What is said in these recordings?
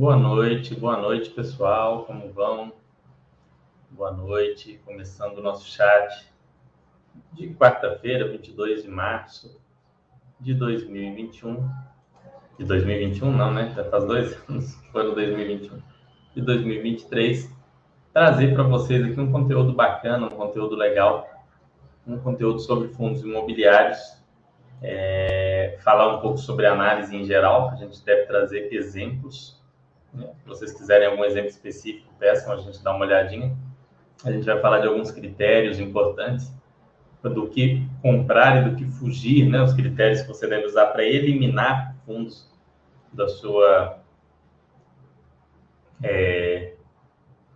Boa noite, boa noite, pessoal. Como vão? Boa noite. Começando o nosso chat de quarta-feira, 22 de março de 2021. De 2021, não, né? Já faz dois anos no 2021. De 2023. Trazer para vocês aqui um conteúdo bacana, um conteúdo legal, um conteúdo sobre fundos imobiliários. É, falar um pouco sobre análise em geral, a gente deve trazer exemplos. Né? Se vocês quiserem algum exemplo específico, peçam, a gente dá uma olhadinha. A gente vai falar de alguns critérios importantes do que comprar e do que fugir, né? Os critérios que você deve usar para eliminar fundos da sua é,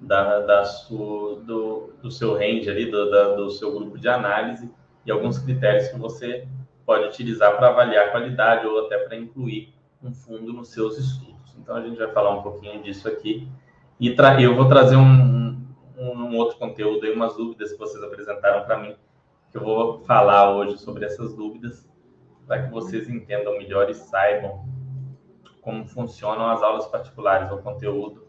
da, da do, do seu range ali, do, da, do seu grupo de análise e alguns critérios que você pode utilizar para avaliar a qualidade ou até para incluir um fundo nos seus estudos. Então a gente vai falar um pouquinho disso aqui e eu vou trazer um, um, um outro conteúdo aí, umas dúvidas que vocês apresentaram para mim que eu vou falar hoje sobre essas dúvidas, para que vocês entendam melhor e saibam como funcionam as aulas particulares, o conteúdo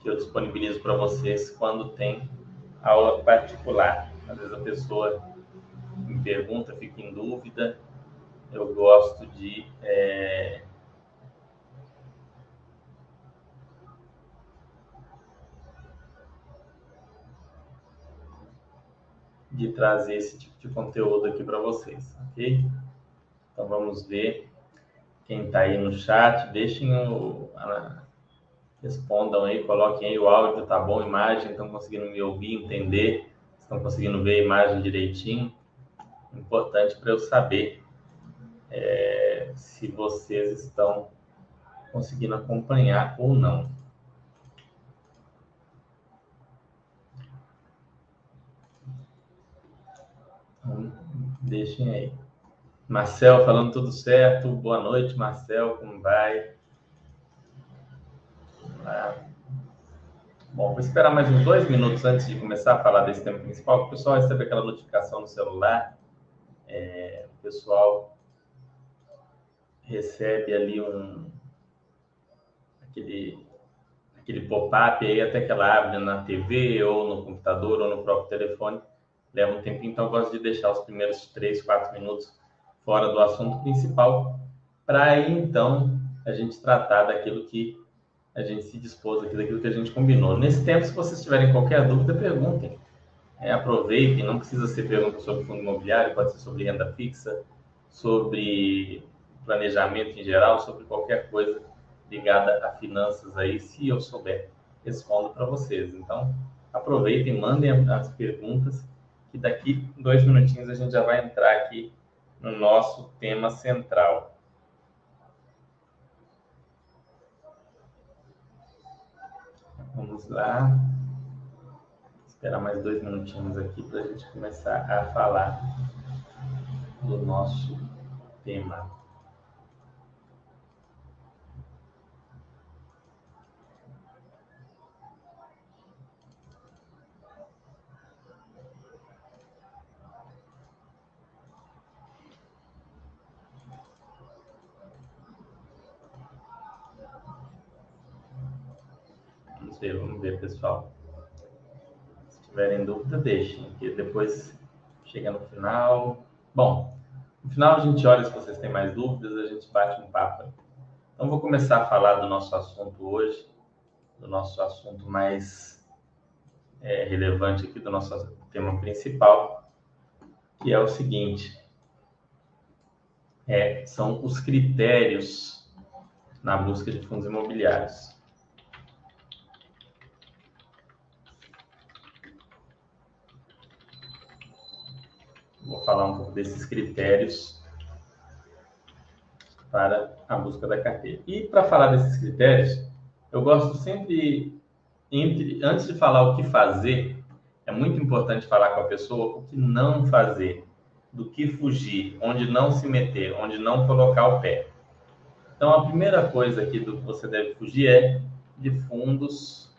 que eu disponibilizo para vocês quando tem aula particular. Às vezes a pessoa me pergunta, fica em dúvida, eu gosto de é, de trazer esse tipo de conteúdo aqui para vocês, ok? Então vamos ver quem está aí no chat, deixem o. respondam aí, coloquem aí o áudio, tá bom? Imagem, estão conseguindo me ouvir, entender, estão conseguindo ver a imagem direitinho. Importante para eu saber é, se vocês estão conseguindo acompanhar ou não. Então, deixem aí. Marcel falando tudo certo. Boa noite, Marcel. Como vai? Ah. Bom, vou esperar mais uns dois minutos antes de começar a falar desse tema principal. O pessoal recebe aquela notificação no celular. É, o pessoal recebe ali um aquele aquele pop-up aí até que ela abre na TV ou no computador ou no próprio telefone leva um tempinho, então eu gosto de deixar os primeiros três, quatro minutos fora do assunto principal, para aí então a gente tratar daquilo que a gente se dispôs aqui, daquilo que a gente combinou. Nesse tempo, se vocês tiverem qualquer dúvida, perguntem. É, aproveitem, não precisa ser pergunta sobre fundo imobiliário, pode ser sobre renda fixa, sobre planejamento em geral, sobre qualquer coisa ligada a finanças aí, se eu souber, respondo para vocês. Então, aproveitem, mandem as perguntas e daqui dois minutinhos a gente já vai entrar aqui no nosso tema central. Vamos lá. Esperar mais dois minutinhos aqui para a gente começar a falar do nosso tema. Ver, vamos ver, pessoal. Se tiverem dúvida, deixem, que depois chega no final. Bom, no final a gente olha se vocês têm mais dúvidas, a gente bate um papo. Então, vou começar a falar do nosso assunto hoje, do nosso assunto mais é, relevante aqui, do nosso tema principal, que é o seguinte: é, são os critérios na busca de fundos imobiliários. Vou falar um pouco desses critérios para a busca da carteira. E para falar desses critérios, eu gosto sempre, entre, antes de falar o que fazer, é muito importante falar com a pessoa o que não fazer, do que fugir, onde não se meter, onde não colocar o pé. Então, a primeira coisa aqui do que você deve fugir é de fundos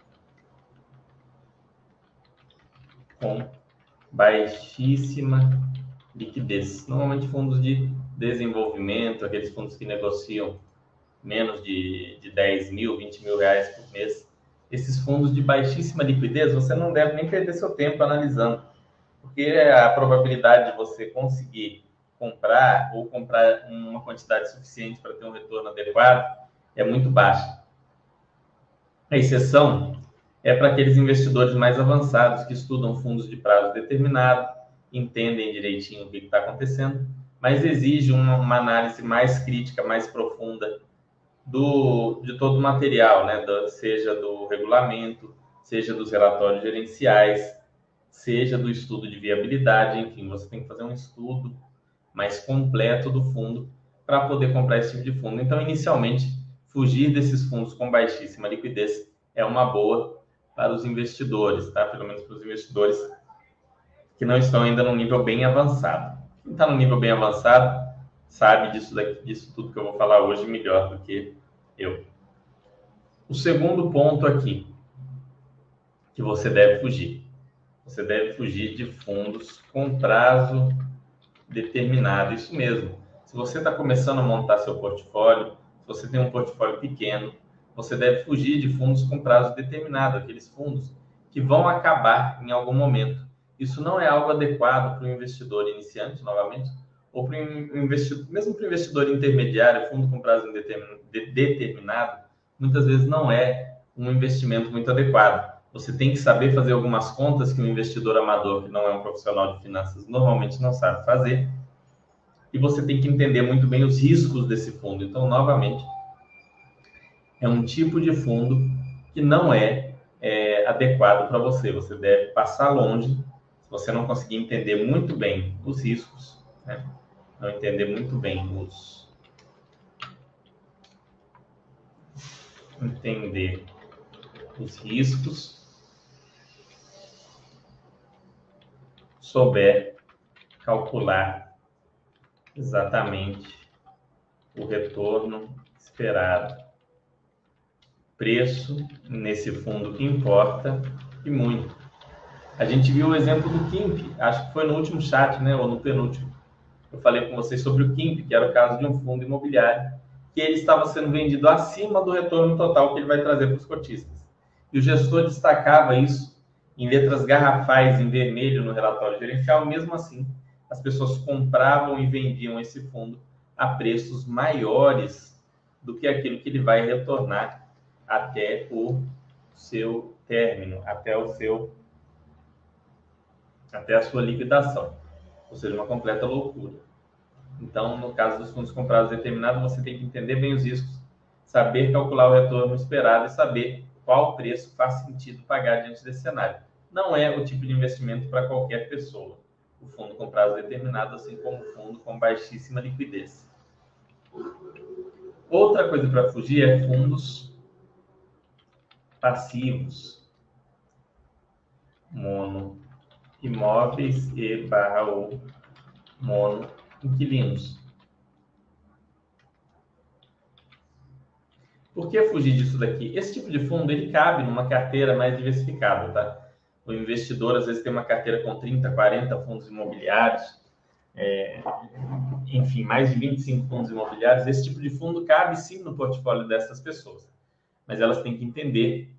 com baixíssima liquidez. Normalmente fundos de desenvolvimento, aqueles fundos que negociam menos de, de 10 mil, 20 mil reais por mês. Esses fundos de baixíssima liquidez, você não deve nem perder seu tempo analisando, porque a probabilidade de você conseguir comprar ou comprar uma quantidade suficiente para ter um retorno adequado é muito baixa. A exceção é para aqueles investidores mais avançados que estudam fundos de prazo determinado, entendem direitinho o que está acontecendo, mas exige uma, uma, análise mais crítica, mais profunda do, de todo o material, né? Do, seja do regulamento, seja dos relatórios gerenciais, seja do estudo de viabilidade, enfim, você tem que fazer um estudo mais completo do fundo para poder comprar esse tipo de fundo. Então, inicialmente, fugir desses fundos com baixíssima liquidez é uma boa para os investidores, tá? Pelo menos para os investidores que não estão ainda no nível bem avançado. Quem está no nível bem avançado sabe disso, daqui, disso tudo que eu vou falar hoje melhor do que eu. O segundo ponto aqui que você deve fugir. Você deve fugir de fundos com prazo determinado. Isso mesmo. Se você está começando a montar seu portfólio, se você tem um portfólio pequeno, você deve fugir de fundos com prazo determinado, aqueles fundos que vão acabar em algum momento. Isso não é algo adequado para o investidor iniciante, novamente, ou para o investidor, mesmo para o investidor intermediário, fundo com prazo determinado, muitas vezes não é um investimento muito adequado. Você tem que saber fazer algumas contas que um investidor amador, que não é um profissional de finanças, normalmente não sabe fazer. E você tem que entender muito bem os riscos desse fundo. Então, novamente, é um tipo de fundo que não é, é adequado para você. Você deve passar longe. Se você não conseguir entender muito bem os riscos, né? não entender muito bem os. Entender os riscos, souber calcular exatamente o retorno esperado preço nesse fundo que importa e muito. A gente viu o exemplo do Kimp, acho que foi no último chat, né, ou no penúltimo. Eu falei com vocês sobre o Kimp, que era o caso de um fundo imobiliário, que ele estava sendo vendido acima do retorno total que ele vai trazer para os cotistas. E o gestor destacava isso em letras garrafais em vermelho no relatório gerencial, mesmo assim, as pessoas compravam e vendiam esse fundo a preços maiores do que aquilo que ele vai retornar até o seu término, até o seu até a sua liquidação. Ou seja, uma completa loucura. Então, no caso dos fundos comprados determinados, você tem que entender bem os riscos, saber calcular o retorno esperado e saber qual preço faz sentido pagar diante desse cenário. Não é o tipo de investimento para qualquer pessoa. O fundo com prazo determinado, assim como o fundo com baixíssima liquidez. Outra coisa para fugir é fundos passivos, mono imóveis e barra ou mono inquilinos. Por que fugir disso daqui? Esse tipo de fundo ele cabe numa carteira mais diversificada, tá? O investidor às vezes tem uma carteira com 30, 40 fundos imobiliários, é, enfim, mais de 25 fundos imobiliários. Esse tipo de fundo cabe sim no portfólio dessas pessoas, mas elas têm que entender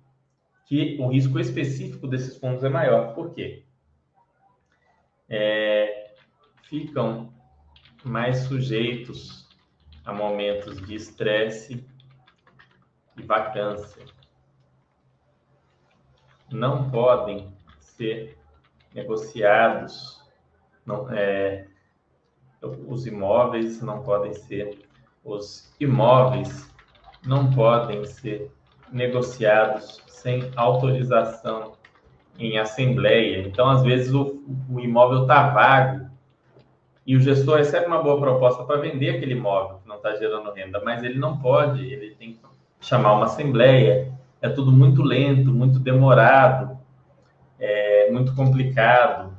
que o risco específico desses fundos é maior. Por quê? É, ficam mais sujeitos a momentos de estresse e vacância. Não podem ser negociados, não, é, os imóveis não podem ser, os imóveis não podem ser negociados sem autorização em assembleia. Então, às vezes, o, o imóvel está vago e o gestor recebe uma boa proposta para vender aquele imóvel que não está gerando renda, mas ele não pode, ele tem que chamar uma assembleia. É tudo muito lento, muito demorado, é muito complicado.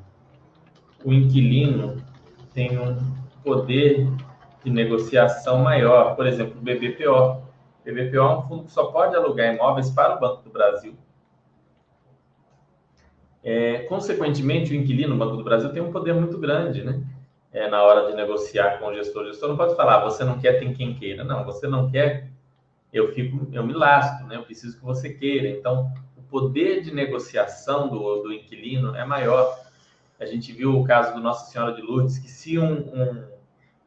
O inquilino tem um poder de negociação maior, por exemplo, o BBPO. BBPO é um fundo que só pode alugar imóveis para o Banco do Brasil. É, consequentemente, o inquilino, o Banco do Brasil, tem um poder muito grande, né? É, na hora de negociar com o gestor. O gestor não pode falar, você não quer, tem quem queira. Não, você não quer, eu fico, eu me lasco, né? Eu preciso que você queira. Então, o poder de negociação do, do inquilino é maior. A gente viu o caso do Nossa Senhora de Lourdes, que se um, um,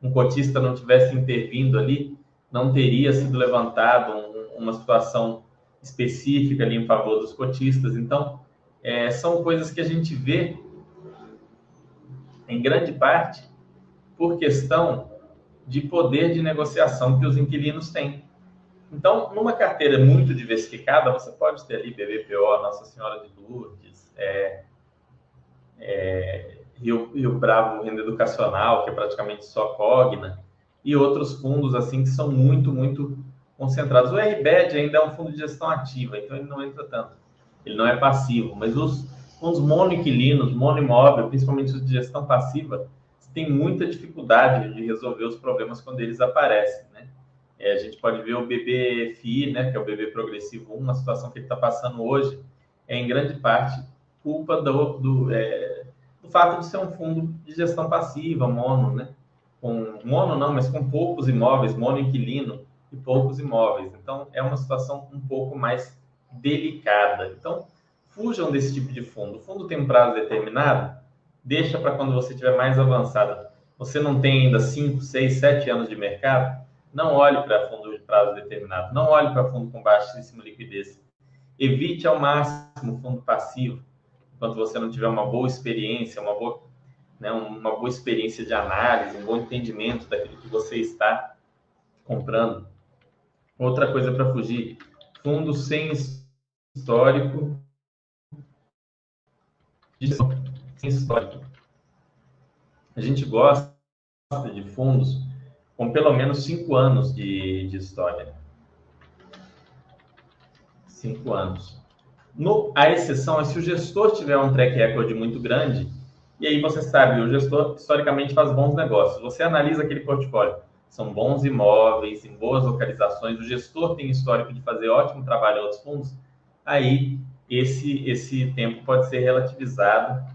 um cotista não tivesse intervindo ali, não teria sido levantado um, uma situação específica ali em favor dos cotistas. Então, é, são coisas que a gente vê, em grande parte, por questão de poder de negociação que os inquilinos têm. Então, numa carteira muito diversificada, você pode ter ali BBPO, Nossa Senhora de Lourdes, é, é, Rio, Rio Bravo Renda Educacional, que é praticamente só Cogna, e outros fundos assim que são muito, muito concentrados. O RBED ainda é um fundo de gestão ativa, então ele não entra tanto. Ele não é passivo, mas os fundos monoinquilinos, monoimóvel, principalmente os de gestão passiva, tem muita dificuldade de resolver os problemas quando eles aparecem, né? É, a gente pode ver o BBFI, né, que é o BB Progressivo 1, uma situação que ele está passando hoje, é em grande parte culpa do, do, é, do, fato de ser um fundo de gestão passiva, mono, né? Com, mono não, mas com poucos imóveis, mono inquilino e poucos imóveis. Então, é uma situação um pouco mais delicada. Então, fujam desse tipo de fundo. O fundo tem um prazo determinado, deixa para quando você estiver mais avançado. Você não tem ainda 5, 6, 7 anos de mercado, não olhe para fundo de prazo determinado, não olhe para fundo com baixíssima liquidez. Evite ao máximo fundo passivo, enquanto você não tiver uma boa experiência, uma boa, né, uma boa experiência de análise, um bom entendimento daquilo que você está comprando. Outra coisa para fugir, fundo sem histórico histórico. A gente gosta de fundos com pelo menos cinco anos de, de história. Cinco anos. No, a exceção é se o gestor tiver um track record muito grande, e aí você sabe, o gestor historicamente faz bons negócios. Você analisa aquele portfólio, são bons imóveis, em boas localizações, o gestor tem histórico de fazer ótimo trabalho em outros fundos, aí esse, esse tempo pode ser relativizado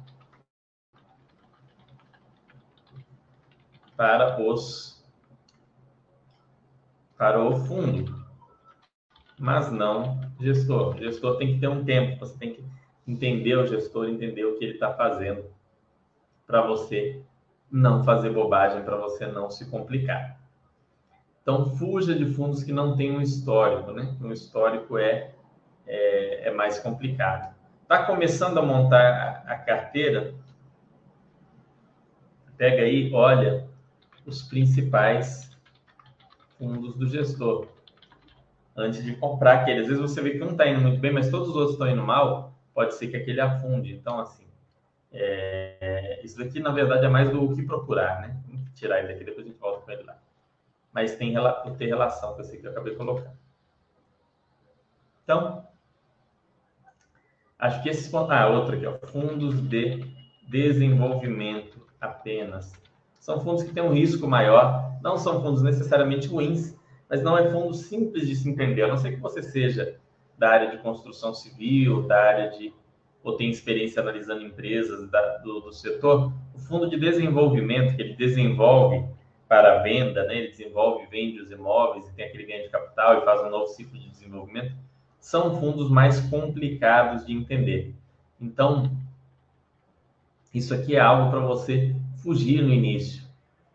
para os para o fundo, mas não gestor. O gestor tem que ter um tempo, você tem que entender o gestor, entender o que ele está fazendo para você não fazer bobagem, para você não se complicar. Então, fuja de fundos que não têm um histórico, né? Um histórico é, é, é mais complicado. Está começando a montar a, a carteira? Pega aí, olha os principais fundos do gestor antes de comprar aquele. Às vezes você vê que um está indo muito bem, mas todos os outros estão indo mal, pode ser que aquele afunde. Então, assim, é... isso daqui, na verdade, é mais do que procurar, né? Vamos tirar ele daqui, depois a gente volta com ele lá. Mas tem ter relação com esse que eu acabei de colocar. Então, acho que esses pontos... Ah, outro aqui, ó. Fundos de desenvolvimento apenas são fundos que têm um risco maior, não são fundos necessariamente ruins, mas não é fundo simples de se entender, a não ser que você seja da área de construção civil, da área de ou tem experiência analisando empresas da, do, do, setor, o fundo de desenvolvimento que ele desenvolve para a venda, né, ele desenvolve, vende os imóveis e tem aquele ganho de capital e faz um novo ciclo de desenvolvimento, são fundos mais complicados de entender. Então, isso aqui é algo para você fugir no início.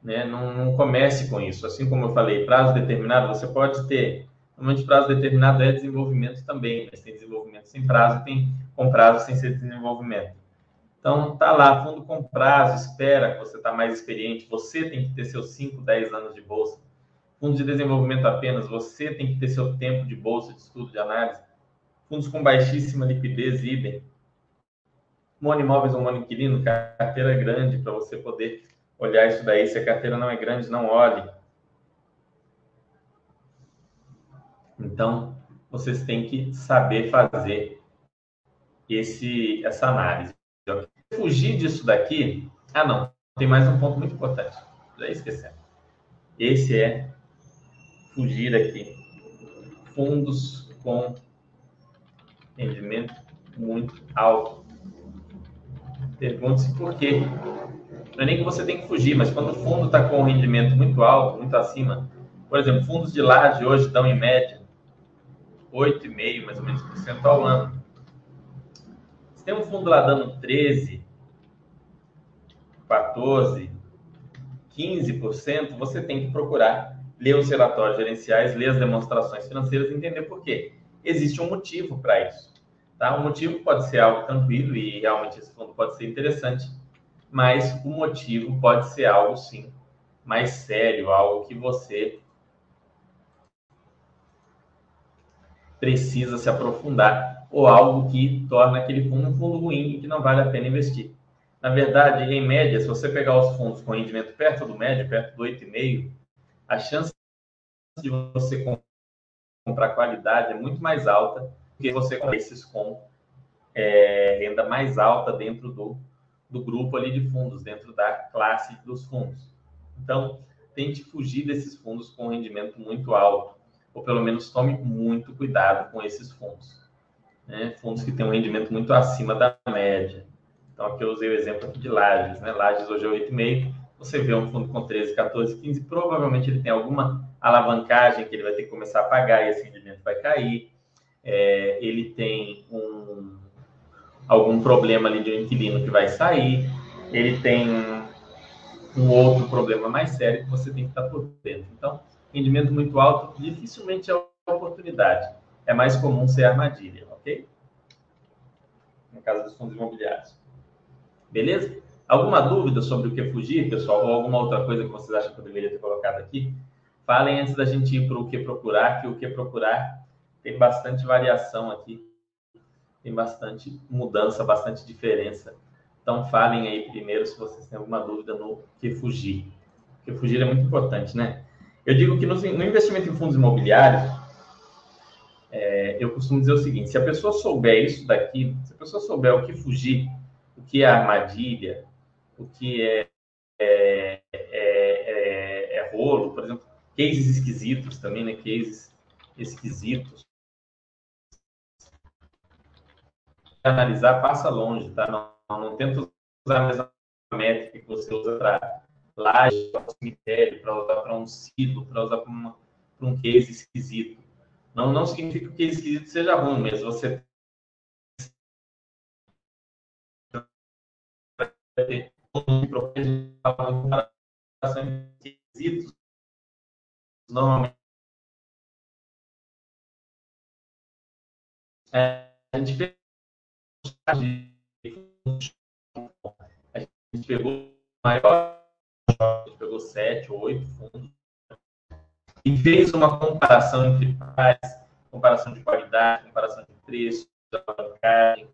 Né? Não, não, comece com isso. Assim como eu falei, prazo determinado, você pode ter. Normalmente, prazo determinado é desenvolvimento também, mas tem desenvolvimento sem prazo, tem com prazo sem ser desenvolvimento. Então, tá lá, fundo com prazo, espera que você está mais experiente, você tem que ter seus 5, 10 anos de bolsa. Fundo de desenvolvimento apenas, você tem que ter seu tempo de bolsa, de estudo, de análise. Fundos com baixíssima liquidez, idem monoimóveis ou monoinquilino, carteira grande para você poder olhar isso daí. Se a carteira não é grande, não olhe. Então, vocês têm que saber fazer esse, essa análise. Fugir disso daqui. Ah, não. Tem mais um ponto muito importante. Já esquecendo. Esse é fugir aqui. Fundos com rendimento muito alto. Pergunte-se por quê. Não é nem que você tem que fugir, mas quando o fundo está com um rendimento muito alto, muito acima, por exemplo, fundos de laje hoje dão em média 8,5% mais ou menos por cento ao ano. Se tem um fundo lá dando 13, 14, 15%, você tem que procurar ler os relatórios gerenciais, ler as demonstrações financeiras e entender por quê. Existe um motivo para isso. Tá? O motivo pode ser algo tranquilo e realmente esse fundo pode ser interessante, mas o motivo pode ser algo, sim, mais sério, algo que você precisa se aprofundar ou algo que torna aquele fundo um fundo ruim e que não vale a pena investir. Na verdade, em média, se você pegar os fundos com rendimento perto do médio, perto do 8,5, a chance de você comprar qualidade é muito mais alta do que você comprar esses com é, renda mais alta dentro do, do grupo ali de fundos, dentro da classe dos fundos. Então, tente fugir desses fundos com rendimento muito alto, ou pelo menos tome muito cuidado com esses fundos. Né? Fundos que têm um rendimento muito acima da média. Então, aqui eu usei o exemplo de Lages, né? Lages hoje é 8,5. Você vê um fundo com 13, 14, 15, provavelmente ele tem alguma alavancagem que ele vai ter que começar a pagar e esse rendimento vai cair. É, ele tem um, algum problema ali de um inquilino que vai sair. Ele tem um outro problema mais sério que você tem que estar por dentro. Então, rendimento muito alto dificilmente é oportunidade. É mais comum ser armadilha, ok? No caso dos fundos imobiliários. Beleza? Alguma dúvida sobre o que fugir, pessoal? Ou alguma outra coisa que vocês acham que eu deveria ter colocado aqui? Falem antes da gente ir para o que procurar, que o que procurar tem bastante variação aqui, tem bastante mudança, bastante diferença. Então falem aí primeiro se vocês têm alguma dúvida no que fugir. O que fugir é muito importante, né? Eu digo que no, no investimento em fundos imobiliários, é, eu costumo dizer o seguinte: se a pessoa souber isso daqui, se a pessoa souber o que fugir, o que é armadilha, o que é, é, é, é rolo, por exemplo, cases esquisitos também, né? Cases esquisitos. Analisar passa longe, tá? Não, não tenta usar a mesma métrica que você usa para laje, para cemitério, para usar para um silo, para usar para um case esquisito. Não, não significa que o case esquisito seja ruim, mas você normalmente a gente pegou maior a gente pegou sete ou oito fundos e fez uma comparação entre pares, comparação de qualidade, comparação de preço, alavancagem,